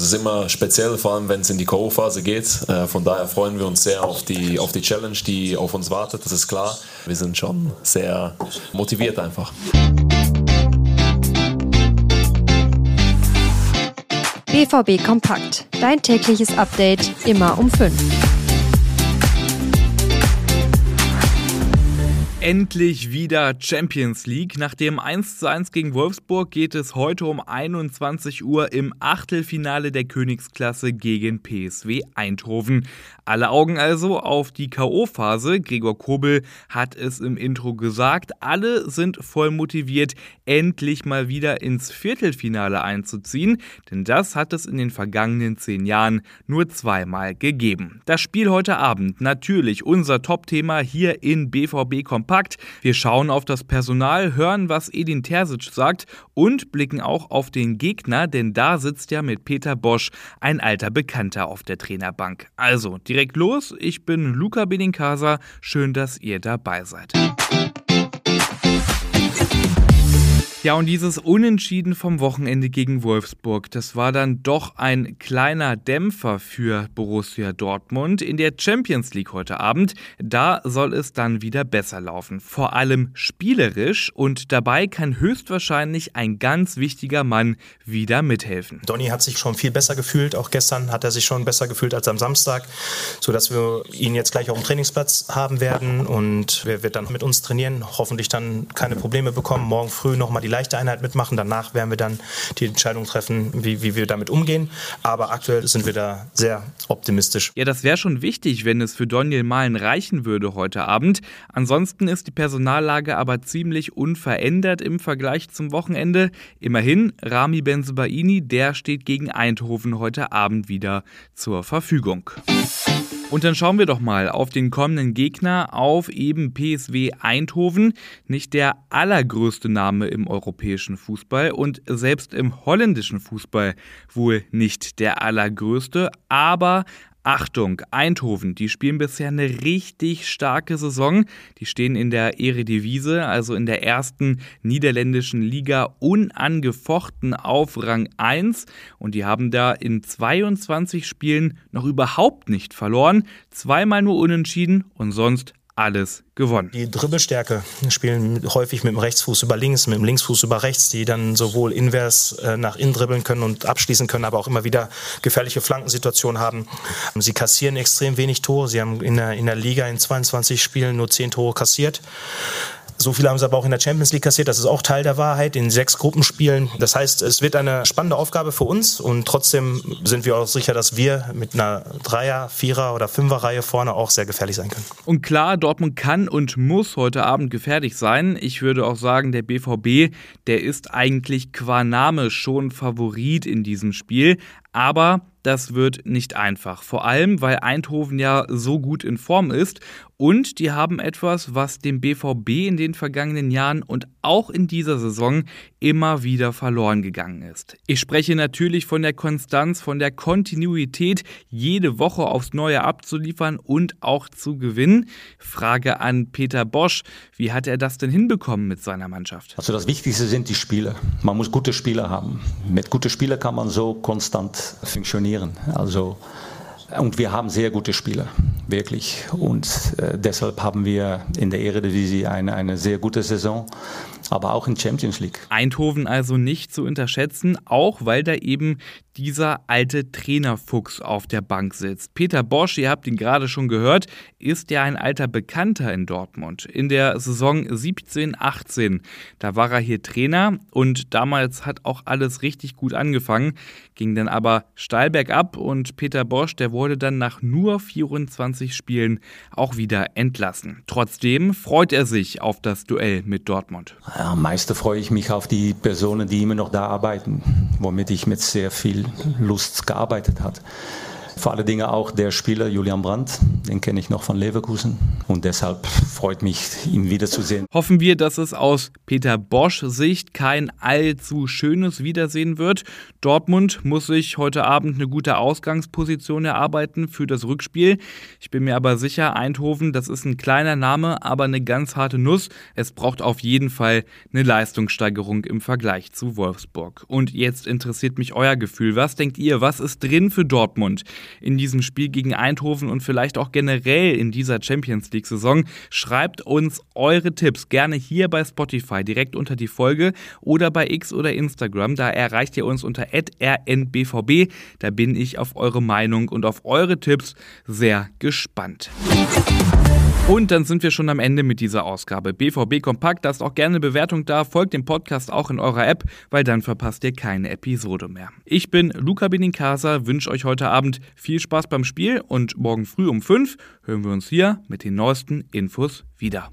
Das ist immer speziell, vor allem wenn es in die K.O.-Phase geht. Äh, von daher freuen wir uns sehr auf die, auf die Challenge, die auf uns wartet, das ist klar. Wir sind schon sehr motiviert einfach. BVB Kompakt. Dein tägliches Update immer um 5. Endlich wieder Champions League. Nach dem 1:1 gegen Wolfsburg geht es heute um 21 Uhr im Achtelfinale der Königsklasse gegen PSW Eindhoven. Alle Augen also auf die K.O.-Phase. Gregor Kobel hat es im Intro gesagt. Alle sind voll motiviert, endlich mal wieder ins Viertelfinale einzuziehen, denn das hat es in den vergangenen zehn Jahren nur zweimal gegeben. Das Spiel heute Abend natürlich unser Top-Thema hier in BVB Kompakt. Wir schauen auf das Personal, hören, was Edin Terzic sagt und blicken auch auf den Gegner, denn da sitzt ja mit Peter Bosch ein alter Bekannter auf der Trainerbank. Also direkt los, ich bin Luca Benincasa, schön, dass ihr dabei seid. Ja, und dieses Unentschieden vom Wochenende gegen Wolfsburg, das war dann doch ein kleiner Dämpfer für Borussia Dortmund. In der Champions League heute Abend, da soll es dann wieder besser laufen. Vor allem spielerisch und dabei kann höchstwahrscheinlich ein ganz wichtiger Mann wieder mithelfen. Donny hat sich schon viel besser gefühlt. Auch gestern hat er sich schon besser gefühlt als am Samstag, sodass wir ihn jetzt gleich auf dem Trainingsplatz haben werden und er wird dann mit uns trainieren, hoffentlich dann keine Probleme bekommen. Morgen früh nochmal die leichte Einheit mitmachen. Danach werden wir dann die Entscheidung treffen, wie, wie wir damit umgehen. Aber aktuell sind wir da sehr optimistisch. Ja, das wäre schon wichtig, wenn es für Daniel Malen reichen würde heute Abend. Ansonsten ist die Personallage aber ziemlich unverändert im Vergleich zum Wochenende. Immerhin, Rami Benzebaini, der steht gegen Eindhoven heute Abend wieder zur Verfügung. Und dann schauen wir doch mal auf den kommenden Gegner, auf eben PSW Eindhoven. Nicht der allergrößte Name im europäischen Fußball und selbst im holländischen Fußball wohl nicht der allergrößte, aber Achtung, Eindhoven, die spielen bisher eine richtig starke Saison. Die stehen in der Eredivisie, also in der ersten niederländischen Liga, unangefochten auf Rang 1 und die haben da in 22 Spielen noch überhaupt nicht verloren, zweimal nur unentschieden und sonst alles gewonnen. Die Dribbelstärke spielen häufig mit dem Rechtsfuß über links, mit dem Linksfuß über rechts, die dann sowohl invers äh, nach innen dribbeln können und abschließen können, aber auch immer wieder gefährliche Flankensituationen haben. Sie kassieren extrem wenig Tore. Sie haben in der, in der Liga in 22 Spielen nur 10 Tore kassiert. So viele haben sie aber auch in der Champions League kassiert. Das ist auch Teil der Wahrheit in sechs Gruppenspielen. Das heißt, es wird eine spannende Aufgabe für uns und trotzdem sind wir auch sicher, dass wir mit einer Dreier-, Vierer- oder Fünfer-Reihe vorne auch sehr gefährlich sein können. Und klar, Dortmund kann und muss heute Abend gefährlich sein. Ich würde auch sagen, der BVB, der ist eigentlich qua Name schon Favorit in diesem Spiel. Aber das wird nicht einfach. Vor allem, weil Eindhoven ja so gut in Form ist und die haben etwas, was dem BVB in den vergangenen Jahren und auch in dieser Saison immer wieder verloren gegangen ist. Ich spreche natürlich von der Konstanz, von der Kontinuität, jede Woche aufs Neue abzuliefern und auch zu gewinnen. Frage an Peter Bosch, wie hat er das denn hinbekommen mit seiner Mannschaft? Also das Wichtigste sind die Spieler. Man muss gute Spieler haben. Mit guten Spielern kann man so konstant funktionieren. Also und wir haben sehr gute Spieler, wirklich. Und äh, deshalb haben wir in der Eredivisie eine, eine sehr gute Saison, aber auch in Champions League. Eindhoven also nicht zu unterschätzen, auch weil da eben dieser alte Trainerfuchs auf der Bank sitzt. Peter Bosch, ihr habt ihn gerade schon gehört, ist ja ein alter Bekannter in Dortmund. In der Saison 17-18, da war er hier Trainer und damals hat auch alles richtig gut angefangen, ging dann aber steil bergab und Peter Bosch, der wurde dann nach nur 24 Spielen auch wieder entlassen. Trotzdem freut er sich auf das Duell mit Dortmund. Am meisten freue ich mich auf die Personen, die immer noch da arbeiten, womit ich mit sehr viel Lust gearbeitet habe. Vor allen Dingen auch der Spieler Julian Brandt, den kenne ich noch von Leverkusen und deshalb freut mich, ihn wiederzusehen. Hoffen wir, dass es aus Peter Bosch Sicht kein allzu schönes Wiedersehen wird. Dortmund muss sich heute Abend eine gute Ausgangsposition erarbeiten für das Rückspiel. Ich bin mir aber sicher, Eindhoven, das ist ein kleiner Name, aber eine ganz harte Nuss. Es braucht auf jeden Fall eine Leistungssteigerung im Vergleich zu Wolfsburg. Und jetzt interessiert mich euer Gefühl. Was denkt ihr? Was ist drin für Dortmund in diesem Spiel gegen Eindhoven und vielleicht auch generell in dieser Champions League Saison? Schreibt uns eure Tipps gerne hier bei Spotify direkt unter die Folge oder bei X oder Instagram. Da erreicht ihr uns unter rnbvb. Da bin ich auf eure Meinung und auf eure Tipps sehr gespannt. Und dann sind wir schon am Ende mit dieser Ausgabe. BVB Kompakt, lasst auch gerne Bewertung da, folgt dem Podcast auch in eurer App, weil dann verpasst ihr keine Episode mehr. Ich bin Luca Benincasa, wünsche euch heute Abend viel Spaß beim Spiel und morgen früh um 5 hören wir uns hier mit den neuesten Infos wieder.